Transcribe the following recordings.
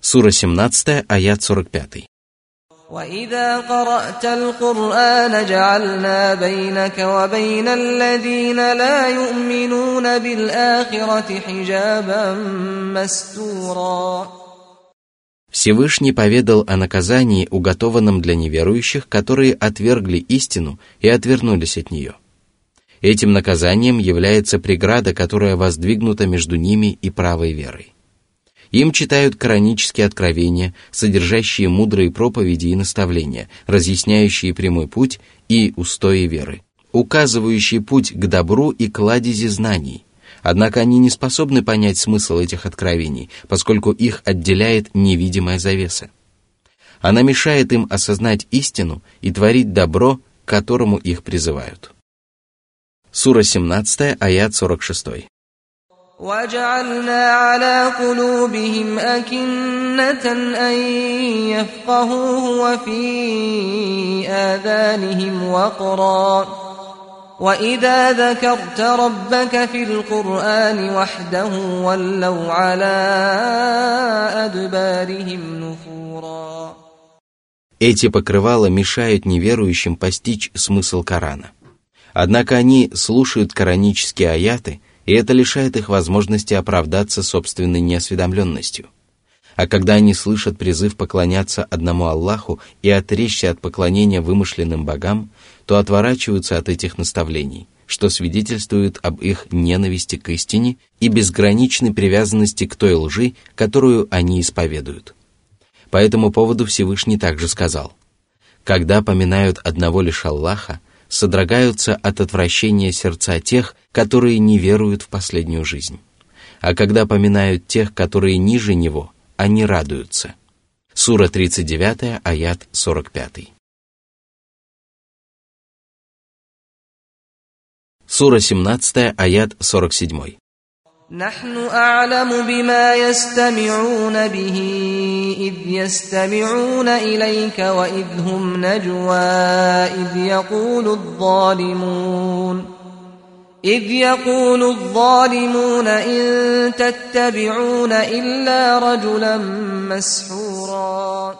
Сура 17, аят 45. وإذا قرأت القرآن جعلنا بينك وبين الذين لا يؤمنون بالآخرة حجابا مستورا Всевышний поведал о наказании, уготованном для неверующих, которые отвергли истину и отвернулись от нее. Этим наказанием является преграда, которая воздвигнута между ними и правой верой. Им читают коранические откровения, содержащие мудрые проповеди и наставления, разъясняющие прямой путь и устои веры, указывающие путь к добру и кладези знаний. Однако они не способны понять смысл этих откровений, поскольку их отделяет невидимая завеса. Она мешает им осознать истину и творить добро, к которому их призывают. Сура 17, аят 46. وجعلنا على قلوبهم أكنة أن يفقهوه وفي آذانهم وقرا وإذا ذكرت ربك في القرآن وحده ولوا على أدبارهم نفورا Эти покрывала мешают неверующим постичь смысл Корана. Однако они слушают коранические аяты – и это лишает их возможности оправдаться собственной неосведомленностью. А когда они слышат призыв поклоняться одному Аллаху и отречься от поклонения вымышленным богам, то отворачиваются от этих наставлений, что свидетельствует об их ненависти к истине и безграничной привязанности к той лжи, которую они исповедуют. По этому поводу Всевышний также сказал, «Когда поминают одного лишь Аллаха, содрогаются от отвращения сердца тех, которые не веруют в последнюю жизнь. А когда поминают тех, которые ниже него, они радуются. Сура 39, аят 45. Сура 17, аят 47. نحن أعلم بما يستمعون به إذ يستمعون إليك وإذ هم نجوى إذ يقول الظالمون إذ يقول الظالمون إن تتبعون إلا رجلا مسحورا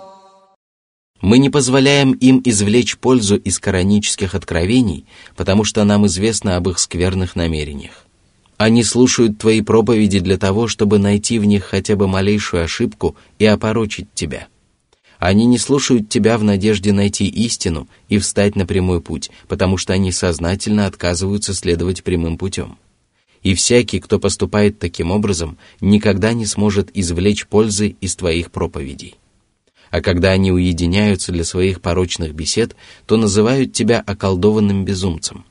Мы не позволяем им извлечь пользу из коранических откровений, потому что нам известно об их скверных намерениях. Они слушают твои проповеди для того, чтобы найти в них хотя бы малейшую ошибку и опорочить тебя. Они не слушают тебя в надежде найти истину и встать на прямой путь, потому что они сознательно отказываются следовать прямым путем. И всякий, кто поступает таким образом, никогда не сможет извлечь пользы из твоих проповедей. А когда они уединяются для своих порочных бесед, то называют тебя околдованным безумцем –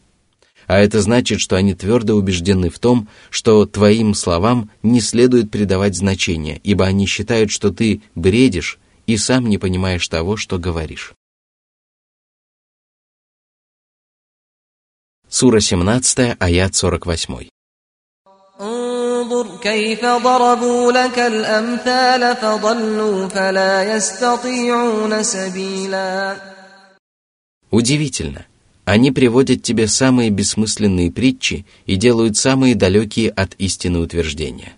а это значит, что они твердо убеждены в том, что твоим словам не следует придавать значения, ибо они считают, что ты бредишь и сам не понимаешь того, что говоришь. Сура 17, аят 48. Удивительно, они приводят тебе самые бессмысленные притчи и делают самые далекие от истины утверждения.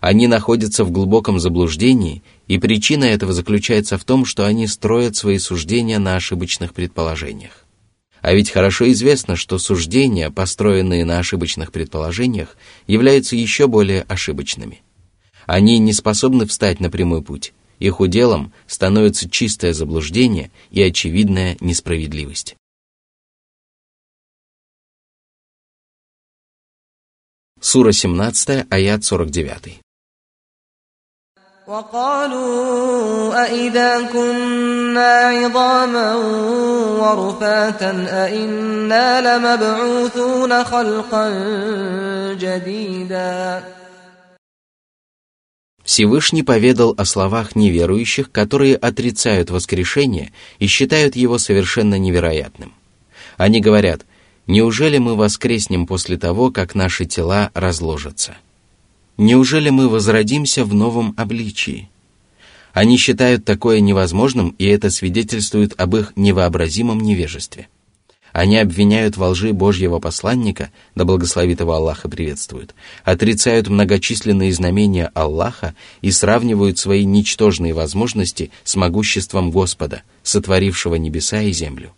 Они находятся в глубоком заблуждении, и причина этого заключается в том, что они строят свои суждения на ошибочных предположениях. А ведь хорошо известно, что суждения, построенные на ошибочных предположениях, являются еще более ошибочными. Они не способны встать на прямой путь. Их уделом становится чистое заблуждение и очевидная несправедливость. Сура 17, аят 49. وقالوا أئذا كنا عظاما ورفاتا أئنا لمبعوثون خلقا جديدا Всевышний поведал о словах неверующих, которые отрицают воскрешение и считают его совершенно невероятным. Они говорят, Неужели мы воскреснем после того, как наши тела разложатся? Неужели мы возродимся в новом обличии? Они считают такое невозможным, и это свидетельствует об их невообразимом невежестве. Они обвиняют во лжи Божьего посланника, да благословит его Аллах и приветствует, отрицают многочисленные знамения Аллаха и сравнивают свои ничтожные возможности с могуществом Господа, сотворившего небеса и землю.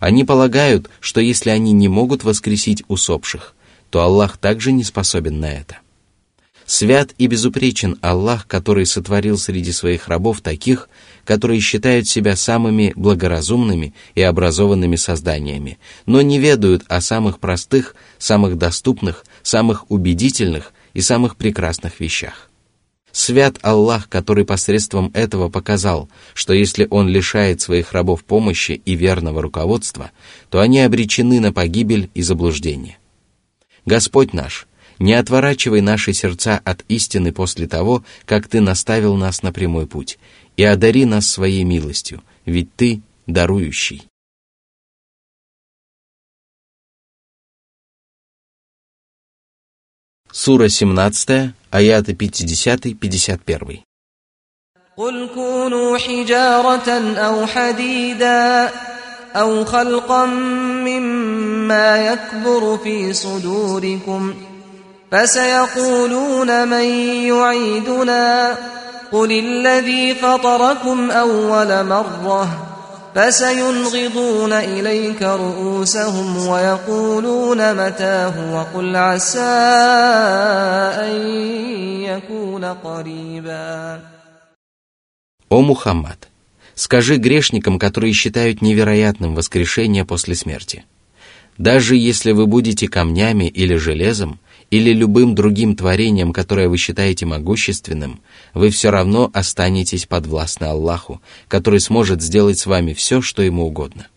Они полагают, что если они не могут воскресить усопших, то Аллах также не способен на это. Свят и безупречен Аллах, который сотворил среди своих рабов таких, которые считают себя самыми благоразумными и образованными созданиями, но не ведают о самых простых, самых доступных, самых убедительных и самых прекрасных вещах. Свят Аллах, который посредством этого показал, что если Он лишает своих рабов помощи и верного руководства, то они обречены на погибель и заблуждение. Господь наш – не отворачивай наши сердца от истины после того, как Ты наставил нас на прямой путь, и одари нас своей милостью, ведь Ты дарующий. Сура 17, аяты 50-51. قل كونوا حجارة أو حديدا أو خلقا مما يكبر في صدوركم ۖ فسيقولون من يعيدنا قل الذي فطركم أول مرة فسينغضون إليك رؤوسهم ويقولون متاه وقل عسى أن يكون قريبا О Мухаммад, скажи грешникам, которые считают невероятным воскрешение после смерти. Даже если вы будете камнями или железом, или любым другим творением, которое вы считаете могущественным, вы все равно останетесь подвластны Аллаху, который сможет сделать с вами все, что ему угодно.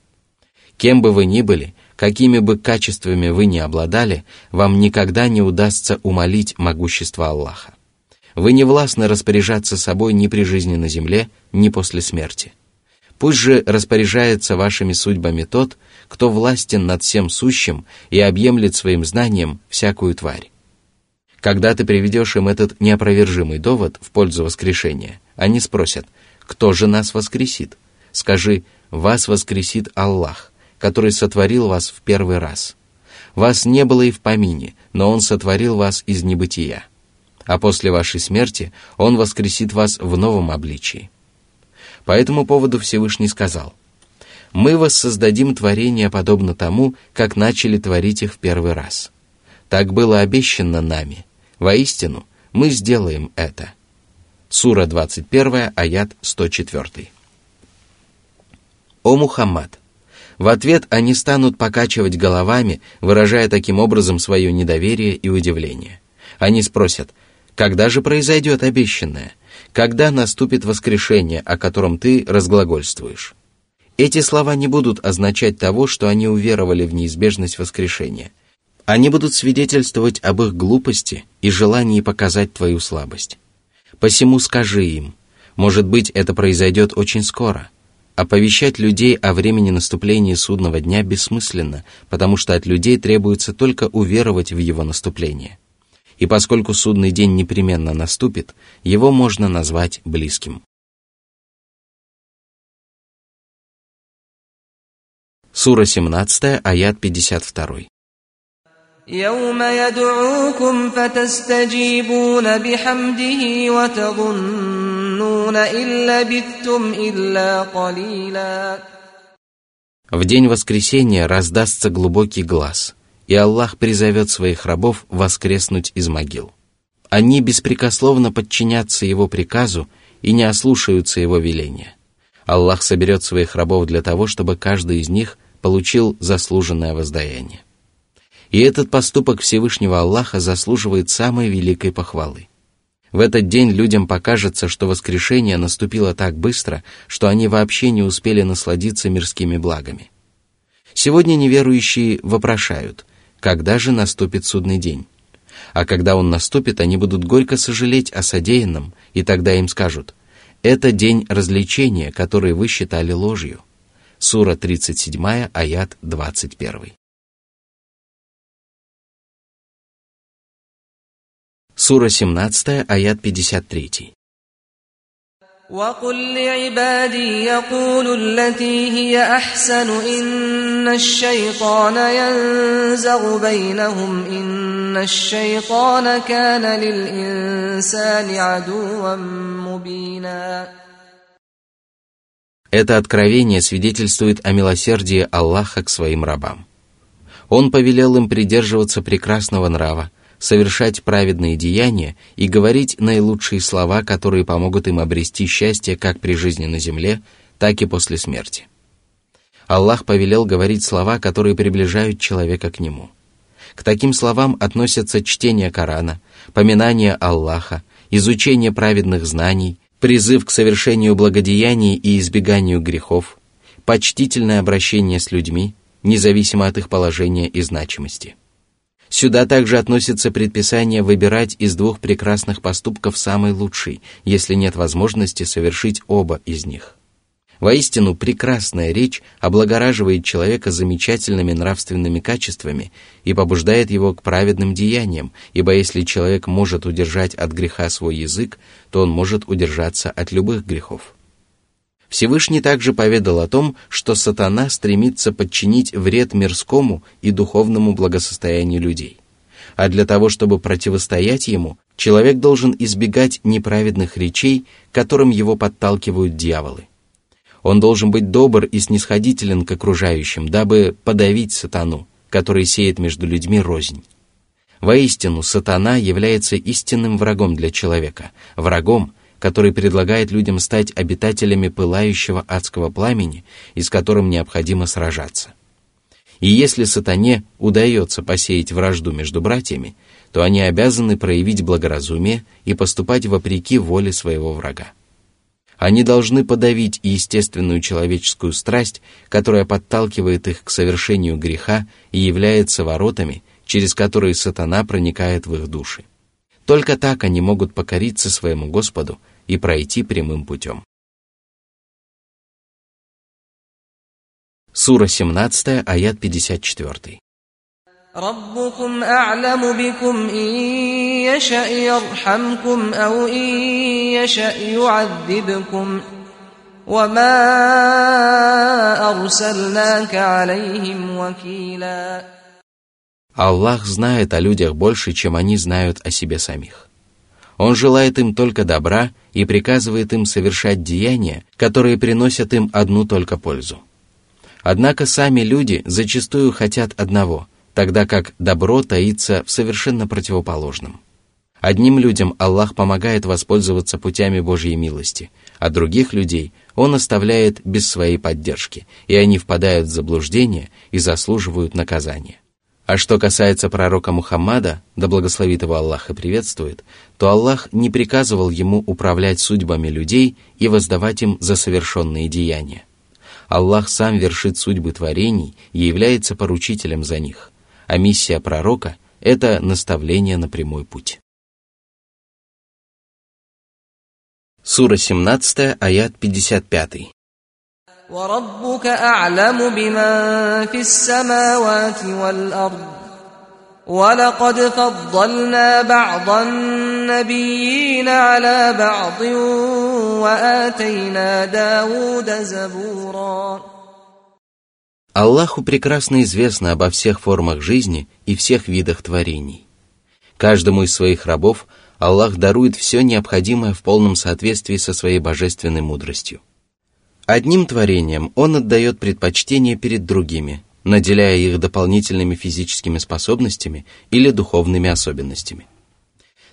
Кем бы вы ни были, какими бы качествами вы ни обладали, вам никогда не удастся умолить могущество Аллаха. Вы не властны распоряжаться собой ни при жизни на земле, ни после смерти. Пусть же распоряжается вашими судьбами тот, кто властен над всем сущим и объемлет своим знанием всякую тварь. Когда ты приведешь им этот неопровержимый довод в пользу воскрешения, они спросят, кто же нас воскресит? Скажи, вас воскресит Аллах, который сотворил вас в первый раз. Вас не было и в помине, но Он сотворил вас из небытия. А после вашей смерти Он воскресит вас в новом обличии. По этому поводу Всевышний сказал – мы воссоздадим творение подобно тому, как начали творить их в первый раз. Так было обещано нами. Воистину, мы сделаем это. Сура 21, аят 104. О Мухаммад! В ответ они станут покачивать головами, выражая таким образом свое недоверие и удивление. Они спросят, когда же произойдет обещанное? Когда наступит воскрешение, о котором ты разглагольствуешь? Эти слова не будут означать того, что они уверовали в неизбежность воскрешения. Они будут свидетельствовать об их глупости и желании показать твою слабость. Посему скажи им, может быть, это произойдет очень скоро. Оповещать людей о времени наступления судного дня бессмысленно, потому что от людей требуется только уверовать в его наступление. И поскольку судный день непременно наступит, его можно назвать близким. Сура 17, аят 52. يوم يدعوكم فتستجيبون بحمده وتظنون إن لبثتم إلا قليلا В день воскресения раздастся глубокий глаз, и Аллах призовет своих рабов воскреснуть из могил. Они беспрекословно подчинятся Его приказу и не ослушаются Его веления. Аллах соберет своих рабов для того, чтобы каждый из них получил заслуженное воздаяние. И этот поступок Всевышнего Аллаха заслуживает самой великой похвалы. В этот день людям покажется, что воскрешение наступило так быстро, что они вообще не успели насладиться мирскими благами. Сегодня неверующие вопрошают, когда же наступит судный день? А когда он наступит, они будут горько сожалеть о содеянном, и тогда им скажут, это день развлечения, который вы считали ложью Сура 37, аят 21. Сура 17, аят 53. وقل لعبادي يقولوا التي هي أحسن إن الشيطان ينزغ بينهم إن الشيطان كان للإنسان عدوا مبينا это откровение свидетельствует о милосердии Аллаха к своим рабам. Он повелел им придерживаться прекрасного нрава, совершать праведные деяния и говорить наилучшие слова, которые помогут им обрести счастье как при жизни на земле, так и после смерти. Аллах повелел говорить слова, которые приближают человека к Нему. К таким словам относятся чтение Корана, поминание Аллаха, изучение праведных знаний, призыв к совершению благодеяний и избеганию грехов, почтительное обращение с людьми, независимо от их положения и значимости – Сюда также относится предписание выбирать из двух прекрасных поступков самый лучший, если нет возможности совершить оба из них. Воистину, прекрасная речь облагораживает человека замечательными нравственными качествами и побуждает его к праведным деяниям, ибо если человек может удержать от греха свой язык, то он может удержаться от любых грехов. Всевышний также поведал о том, что сатана стремится подчинить вред мирскому и духовному благосостоянию людей. А для того, чтобы противостоять ему, человек должен избегать неправедных речей, которым его подталкивают дьяволы. Он должен быть добр и снисходителен к окружающим, дабы подавить сатану, который сеет между людьми рознь. Воистину, сатана является истинным врагом для человека, врагом, который предлагает людям стать обитателями пылающего адского пламени и с которым необходимо сражаться. И если сатане удается посеять вражду между братьями, то они обязаны проявить благоразумие и поступать вопреки воле своего врага. Они должны подавить естественную человеческую страсть, которая подталкивает их к совершению греха и является воротами, через которые сатана проникает в их души. Только так они могут покориться своему Господу и пройти прямым путем. Сура 17, аят 54. ربكم أعلم بكم إن يشأ يرحمكم أو إن يشأ يعذبكم وما أرسلناك عليهم وكيلا Аллах знает о людях больше, чем они знают о себе самих. Он желает им только добра и приказывает им совершать деяния, которые приносят им одну только пользу. Однако сами люди зачастую хотят одного, – тогда как добро таится в совершенно противоположном. Одним людям Аллах помогает воспользоваться путями Божьей милости, а других людей Он оставляет без своей поддержки, и они впадают в заблуждение и заслуживают наказания. А что касается пророка Мухаммада, да благословит его Аллах и приветствует, то Аллах не приказывал ему управлять судьбами людей и воздавать им за совершенные деяния. Аллах сам вершит судьбы творений и является поручителем за них, а миссия пророка – это наставление на прямой путь. Сура 17, аят 55. وربك أعلم بمن في السماوات والأرض ولقد فضلنا بعض النبيين على بعض وآتينا داود زبورا Аллаху прекрасно известно обо всех формах жизни и всех видах творений. Каждому из своих рабов Аллах дарует все необходимое в полном соответствии со своей божественной мудростью. Одним творением он отдает предпочтение перед другими, наделяя их дополнительными физическими способностями или духовными особенностями.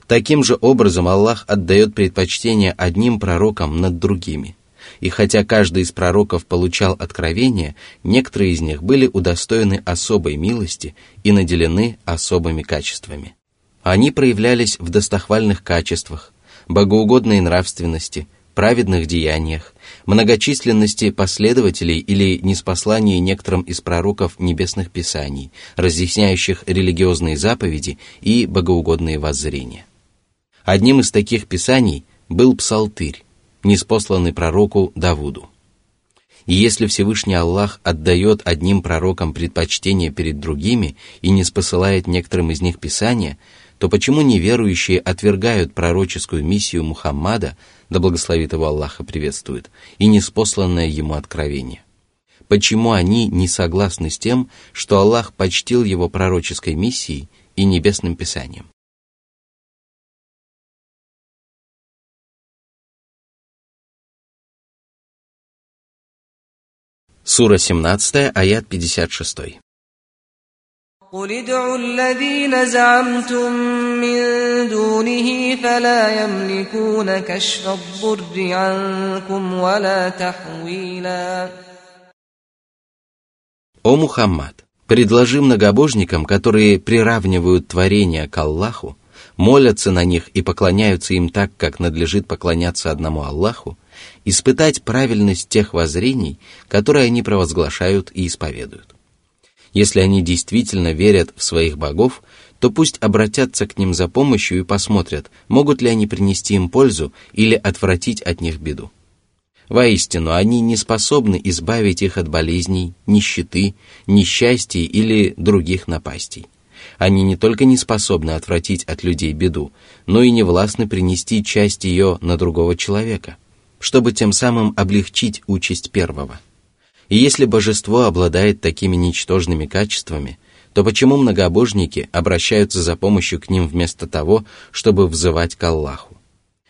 Таким же образом Аллах отдает предпочтение одним пророкам над другими. И хотя каждый из пророков получал откровение, некоторые из них были удостоены особой милости и наделены особыми качествами. Они проявлялись в достохвальных качествах, богоугодной нравственности, праведных деяниях, многочисленности последователей или неспослании некоторым из пророков небесных писаний, разъясняющих религиозные заповеди и богоугодные воззрения. Одним из таких писаний был Псалтырь, неспосланный пророку Давуду. И если Всевышний Аллах отдает одним пророкам предпочтение перед другими и не спосылает некоторым из них писания, то почему неверующие отвергают пророческую миссию Мухаммада, да благословит его Аллаха приветствует, и неспосланное ему откровение? Почему они не согласны с тем, что Аллах почтил его пророческой миссией и небесным писанием? Сура 17, аят 56. قل О Мухаммад, предложи многобожникам, которые приравнивают творение к Аллаху, молятся на них и поклоняются им так, как надлежит поклоняться одному Аллаху, испытать правильность тех воззрений, которые они провозглашают и исповедуют. Если они действительно верят в своих богов, то пусть обратятся к ним за помощью и посмотрят, могут ли они принести им пользу или отвратить от них беду. Воистину, они не способны избавить их от болезней, нищеты, несчастий или других напастей. Они не только не способны отвратить от людей беду, но и не властны принести часть ее на другого человека – чтобы тем самым облегчить участь первого. И если божество обладает такими ничтожными качествами, то почему многобожники обращаются за помощью к ним вместо того, чтобы взывать к Аллаху?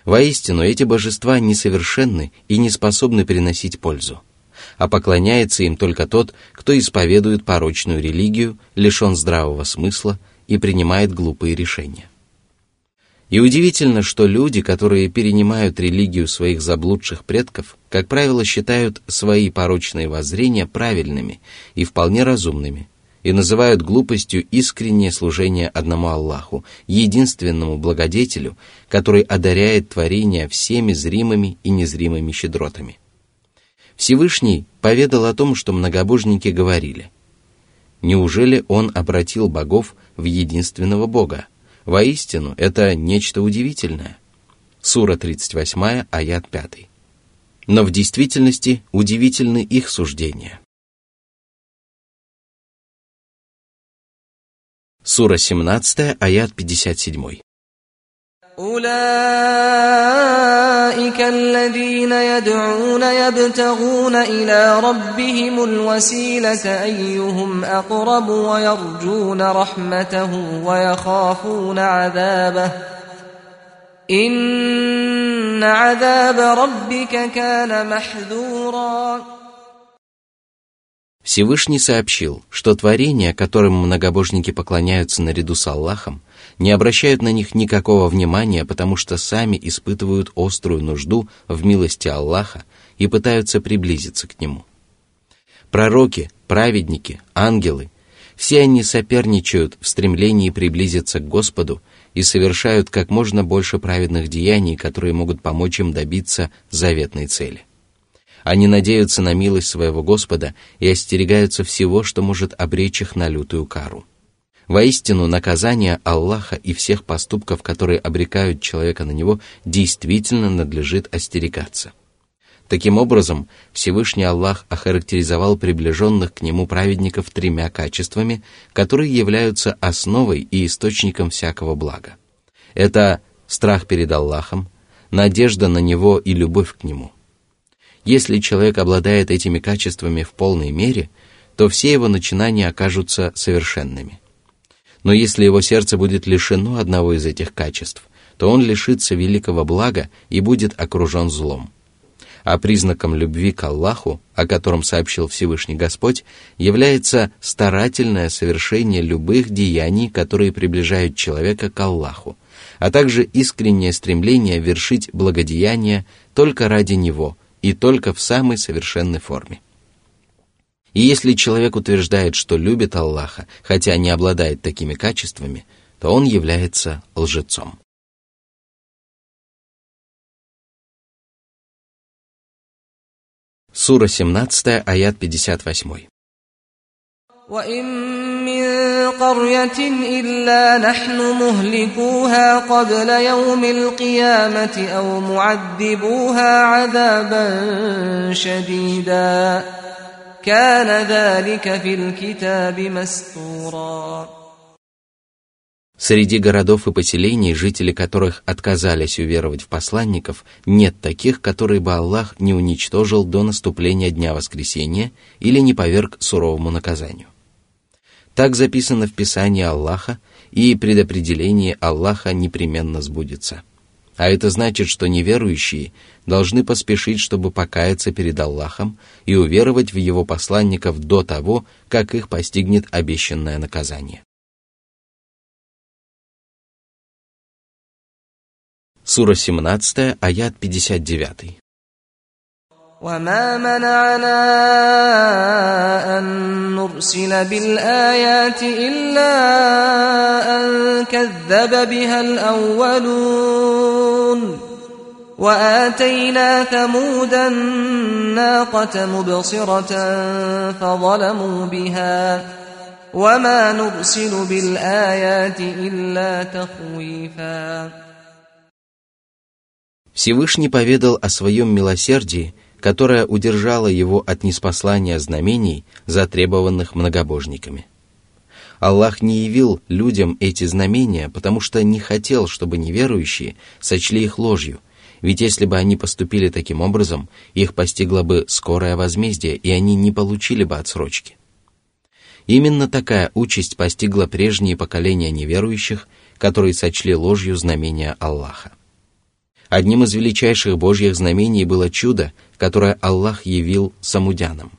Воистину, эти божества несовершенны и не способны приносить пользу, а поклоняется им только тот, кто исповедует порочную религию, лишен здравого смысла и принимает глупые решения. И удивительно, что люди, которые перенимают религию своих заблудших предков, как правило, считают свои порочные воззрения правильными и вполне разумными, и называют глупостью искреннее служение одному Аллаху, единственному благодетелю, который одаряет творения всеми зримыми и незримыми щедротами. Всевышний поведал о том, что многобожники говорили, «Неужели он обратил богов в единственного Бога?» Воистину, это нечто удивительное. Сура 38, аят 5. Но в действительности удивительны их суждения. Сура 17, аят 57. أولئك الذين يدعون يبتغون إلى ربهم الوسيلة أيهم أقرب ويرجون رحمته ويخافون عذابه إن عذاب ربك كان محذورا Всевышний сообщил, что творения, которым многобожники поклоняются наряду с Аллахом, не обращают на них никакого внимания, потому что сами испытывают острую нужду в милости Аллаха и пытаются приблизиться к Нему. Пророки, праведники, ангелы – все они соперничают в стремлении приблизиться к Господу и совершают как можно больше праведных деяний, которые могут помочь им добиться заветной цели. Они надеются на милость своего Господа и остерегаются всего, что может обречь их на лютую кару. Воистину, наказание Аллаха и всех поступков, которые обрекают человека на него, действительно надлежит остерегаться. Таким образом, Всевышний Аллах охарактеризовал приближенных к Нему праведников тремя качествами, которые являются основой и источником всякого блага. Это страх перед Аллахом, надежда на Него и любовь к Нему. Если человек обладает этими качествами в полной мере, то все его начинания окажутся совершенными – но если его сердце будет лишено одного из этих качеств, то он лишится великого блага и будет окружен злом. А признаком любви к Аллаху, о котором сообщил Всевышний Господь, является старательное совершение любых деяний, которые приближают человека к Аллаху, а также искреннее стремление вершить благодеяния только ради Него и только в самой совершенной форме. И если человек утверждает, что любит Аллаха, хотя не обладает такими качествами, то он является лжецом. Сура 17, аят 58. وإن من قرية إلا نحن مهلكوها قبل يوم القيامة أو معذبوها عذابا شديدا كان ذلك في الكتاب مستورا Среди городов и поселений, жители которых отказались уверовать в посланников, нет таких, которые бы Аллах не уничтожил до наступления Дня Воскресения или не поверг суровому наказанию. Так записано в Писании Аллаха, и предопределение Аллаха непременно сбудется. а это значит, что неверующие должны поспешить, чтобы покаяться перед Аллахом и уверовать в Его посланников до того, как их постигнет обещанное наказание. Сура 17, аят 59. وما منعنا أن نرسل بالآيات إلا أن كذب بها الأولون وآتينا ثمود الناقة مبصرة فظلموا بها وما نرسل بالآيات إلا تخويفاً Всевышний поведал о своем милосердии, которое удержало его от неспослания знамений, затребованных многобожниками. Аллах не явил людям эти знамения, потому что не хотел, чтобы неверующие сочли их ложью, ведь если бы они поступили таким образом, их постигло бы скорое возмездие, и они не получили бы отсрочки. Именно такая участь постигла прежние поколения неверующих, которые сочли ложью знамения Аллаха. Одним из величайших Божьих знамений было чудо, которое Аллах явил самудянам.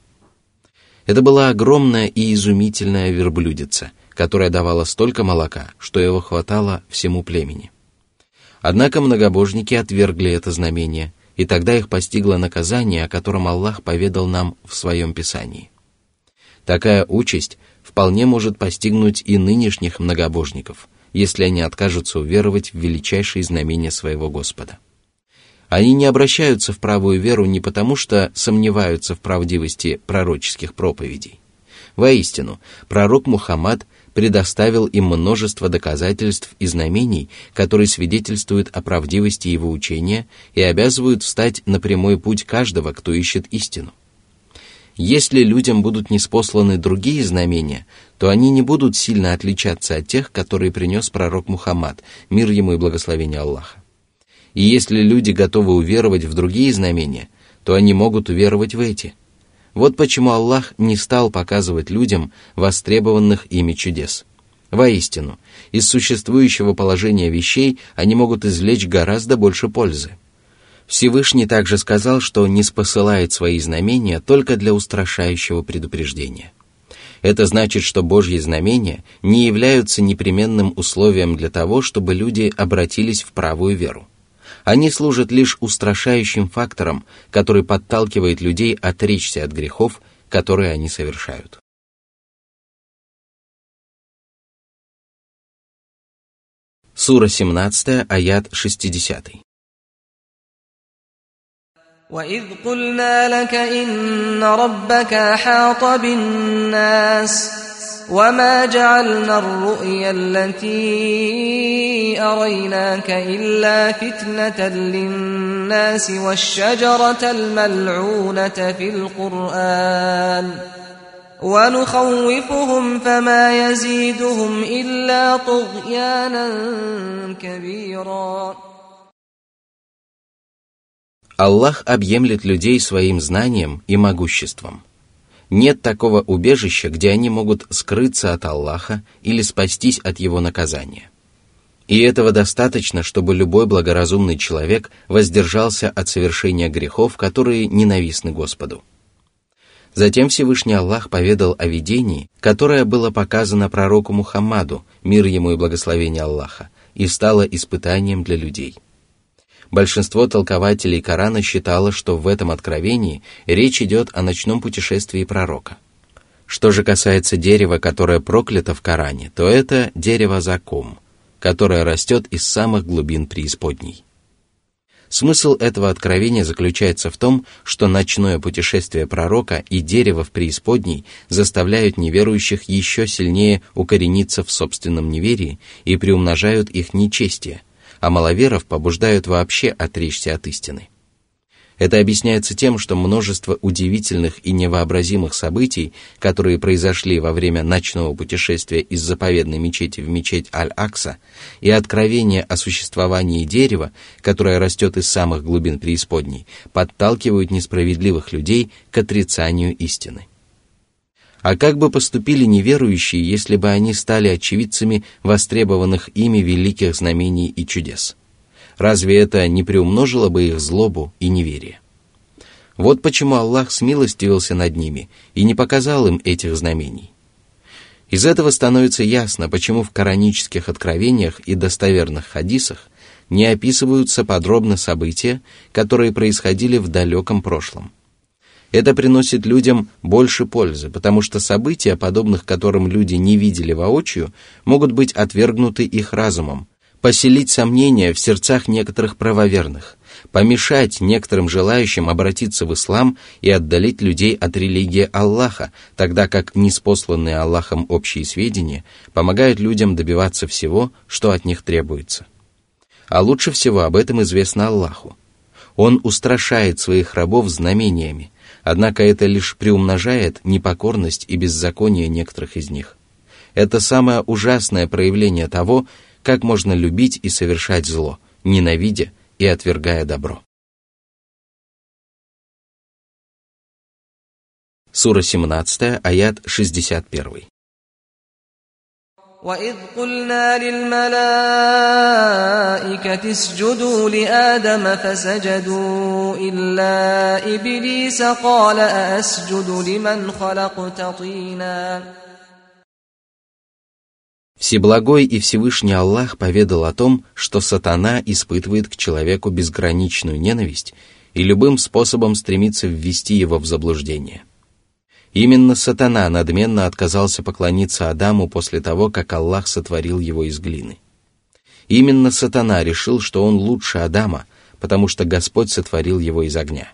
Это была огромная и изумительная верблюдица, которая давала столько молока, что его хватало всему племени. Однако многобожники отвергли это знамение, и тогда их постигло наказание, о котором Аллах поведал нам в своем Писании. Такая участь вполне может постигнуть и нынешних многобожников – если они откажутся уверовать в величайшие знамения своего Господа. Они не обращаются в правую веру не потому, что сомневаются в правдивости пророческих проповедей. Воистину, пророк Мухаммад предоставил им множество доказательств и знамений, которые свидетельствуют о правдивости его учения и обязывают встать на прямой путь каждого, кто ищет истину. Если людям будут неспосланы другие знамения, то они не будут сильно отличаться от тех, которые принес пророк Мухаммад, мир ему и благословение Аллаха. И если люди готовы уверовать в другие знамения, то они могут уверовать в эти. Вот почему Аллах не стал показывать людям востребованных ими чудес. Воистину, из существующего положения вещей они могут извлечь гораздо больше пользы. Всевышний также сказал, что не спосылает свои знамения только для устрашающего предупреждения. Это значит, что Божьи знамения не являются непременным условием для того, чтобы люди обратились в правую веру. Они служат лишь устрашающим фактором, который подталкивает людей отречься от грехов, которые они совершают. Сура 17, аят 60. وإذ قلنا لك إن ربك أحاط بالناس وما جعلنا الرؤيا التي أريناك إلا فتنة للناس والشجرة الملعونة في القرآن ونخوفهم فما يزيدهم إلا طغيانا كبيراً Аллах объемлет людей своим знанием и могуществом. Нет такого убежища, где они могут скрыться от Аллаха или спастись от его наказания. И этого достаточно, чтобы любой благоразумный человек воздержался от совершения грехов, которые ненавистны Господу. Затем Всевышний Аллах поведал о видении, которое было показано пророку Мухаммаду, мир ему и благословение Аллаха, и стало испытанием для людей – Большинство толкователей Корана считало, что в этом откровении речь идет о ночном путешествии пророка. Что же касается дерева, которое проклято в Коране, то это дерево заком, которое растет из самых глубин преисподней. Смысл этого откровения заключается в том, что ночное путешествие пророка и дерево в преисподней заставляют неверующих еще сильнее укорениться в собственном неверии и приумножают их нечестие – а маловеров побуждают вообще отречься от истины. Это объясняется тем, что множество удивительных и невообразимых событий, которые произошли во время ночного путешествия из заповедной мечети в мечеть Аль-Акса, и откровение о существовании дерева, которое растет из самых глубин преисподней, подталкивают несправедливых людей к отрицанию истины. А как бы поступили неверующие, если бы они стали очевидцами востребованных ими великих знамений и чудес? Разве это не приумножило бы их злобу и неверие? Вот почему Аллах смилостивился над ними и не показал им этих знамений. Из этого становится ясно, почему в коранических откровениях и достоверных хадисах не описываются подробно события, которые происходили в далеком прошлом. Это приносит людям больше пользы, потому что события, подобных которым люди не видели воочию, могут быть отвергнуты их разумом, поселить сомнения в сердцах некоторых правоверных, помешать некоторым желающим обратиться в ислам и отдалить людей от религии Аллаха, тогда как неспосланные Аллахом общие сведения помогают людям добиваться всего, что от них требуется. А лучше всего об этом известно Аллаху. Он устрашает своих рабов знамениями, однако это лишь приумножает непокорность и беззаконие некоторых из них. Это самое ужасное проявление того, как можно любить и совершать зло, ненавидя и отвергая добро. Сура 17, аят 61. وإذ قلنا للملائكة اسجدوا لآدم فسجدوا إلا إبليس قال أأسجد لمن خلقت طيناً Всеблагой и Всевышний Аллах поведал о том, что сатана испытывает к человеку безграничную ненависть и любым способом стремится ввести его в заблуждение. Именно сатана надменно отказался поклониться Адаму после того, как Аллах сотворил его из глины. Именно сатана решил, что он лучше Адама, потому что Господь сотворил его из огня.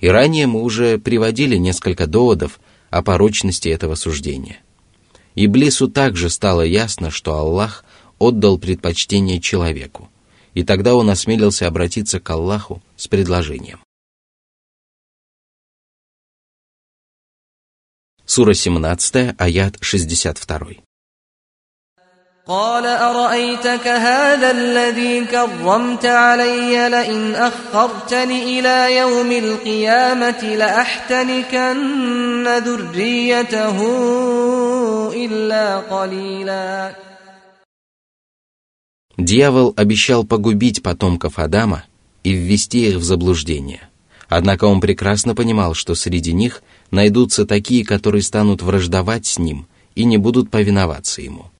И ранее мы уже приводили несколько доводов о порочности этого суждения. Иблису также стало ясно, что Аллах отдал предпочтение человеку, и тогда он осмелился обратиться к Аллаху с предложением. Сура 17, аят 62. قال أرأيتك هذا الذي كرمت علي لئن أخرتني إلى يوم القيامة لأحتنكن ذريته إلا قليلا Дьявол обещал погубить потомков Адама и ввести их в заблуждение. Однако он прекрасно понимал, что среди них найдутся такие, которые станут враждовать с ним и не будут повиноваться ему.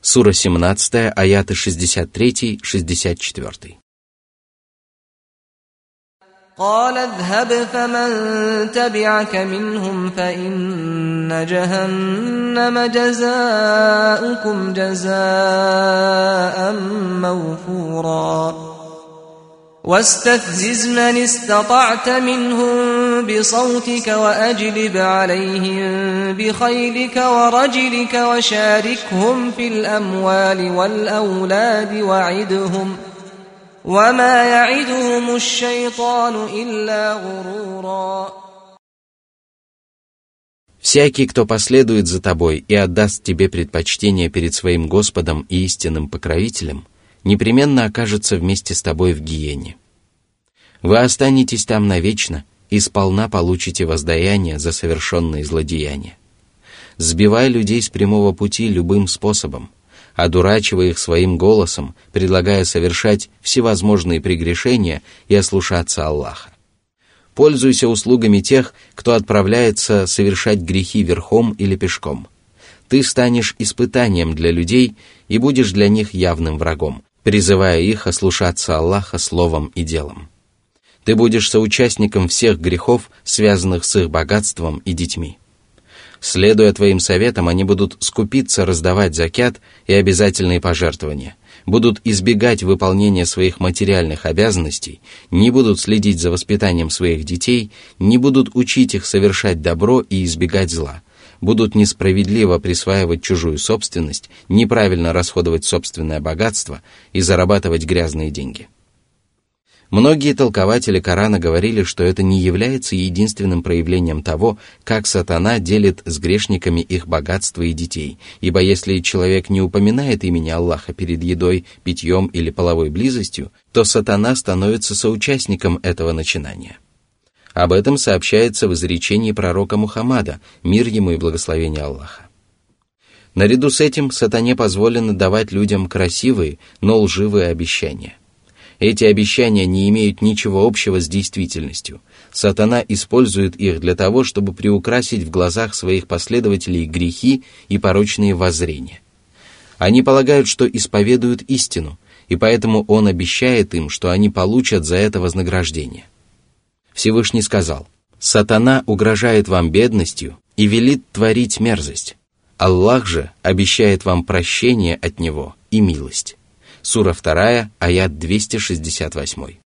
Сура 17, аяты 63-64. قال اذهب فمن تبعك منهم فإن جهنم جزاؤكم جزاء موفورا. واستفزز من استطعت منهم بصوتك وأجلب عليهم بخيلك ورجلك وشاركهم في الأموال والأولاد وعدهم. وما يعدهم الشيطان الا غرورا Всякий, кто последует за тобой и отдаст тебе предпочтение перед своим Господом и истинным покровителем – непременно окажется вместе с тобой в гиене. Вы останетесь там навечно и сполна получите воздаяние за совершенные злодеяния. Сбивай людей с прямого пути любым способом, одурачивая их своим голосом, предлагая совершать всевозможные прегрешения и ослушаться Аллаха. Пользуйся услугами тех, кто отправляется совершать грехи верхом или пешком. Ты станешь испытанием для людей и будешь для них явным врагом, призывая их ослушаться Аллаха словом и делом. Ты будешь соучастником всех грехов, связанных с их богатством и детьми. Следуя твоим советам, они будут скупиться раздавать закят и обязательные пожертвования, будут избегать выполнения своих материальных обязанностей, не будут следить за воспитанием своих детей, не будут учить их совершать добро и избегать зла, будут несправедливо присваивать чужую собственность, неправильно расходовать собственное богатство и зарабатывать грязные деньги. Многие толкователи Корана говорили, что это не является единственным проявлением того, как сатана делит с грешниками их богатство и детей, ибо если человек не упоминает имени Аллаха перед едой, питьем или половой близостью, то сатана становится соучастником этого начинания. Об этом сообщается в изречении пророка Мухаммада, мир ему и благословение Аллаха. Наряду с этим сатане позволено давать людям красивые, но лживые обещания – эти обещания не имеют ничего общего с действительностью. Сатана использует их для того, чтобы приукрасить в глазах своих последователей грехи и порочные воззрения. Они полагают, что исповедуют истину, и поэтому он обещает им, что они получат за это вознаграждение. Всевышний сказал, «Сатана угрожает вам бедностью и велит творить мерзость. Аллах же обещает вам прощение от Него и милость». Сура 2, аят 268.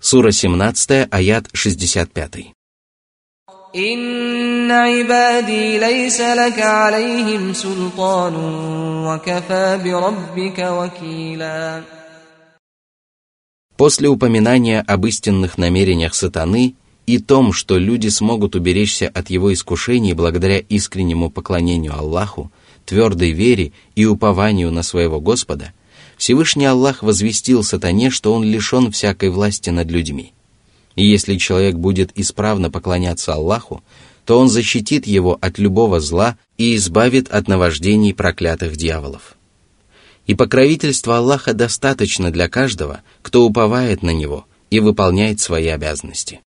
Сура 17, аят 65. إن عبادي ليس لك عليهم سلطان وكفى بربك وكيلا После упоминания об истинных намерениях сатаны и том, что люди смогут уберечься от его искушений благодаря искреннему поклонению Аллаху, твердой вере и упованию на своего Господа, Всевышний Аллах возвестил сатане, что он лишен всякой власти над людьми. И если человек будет исправно поклоняться Аллаху, то он защитит его от любого зла и избавит от наваждений проклятых дьяволов. И покровительство Аллаха достаточно для каждого, кто уповает на него и выполняет свои обязанности.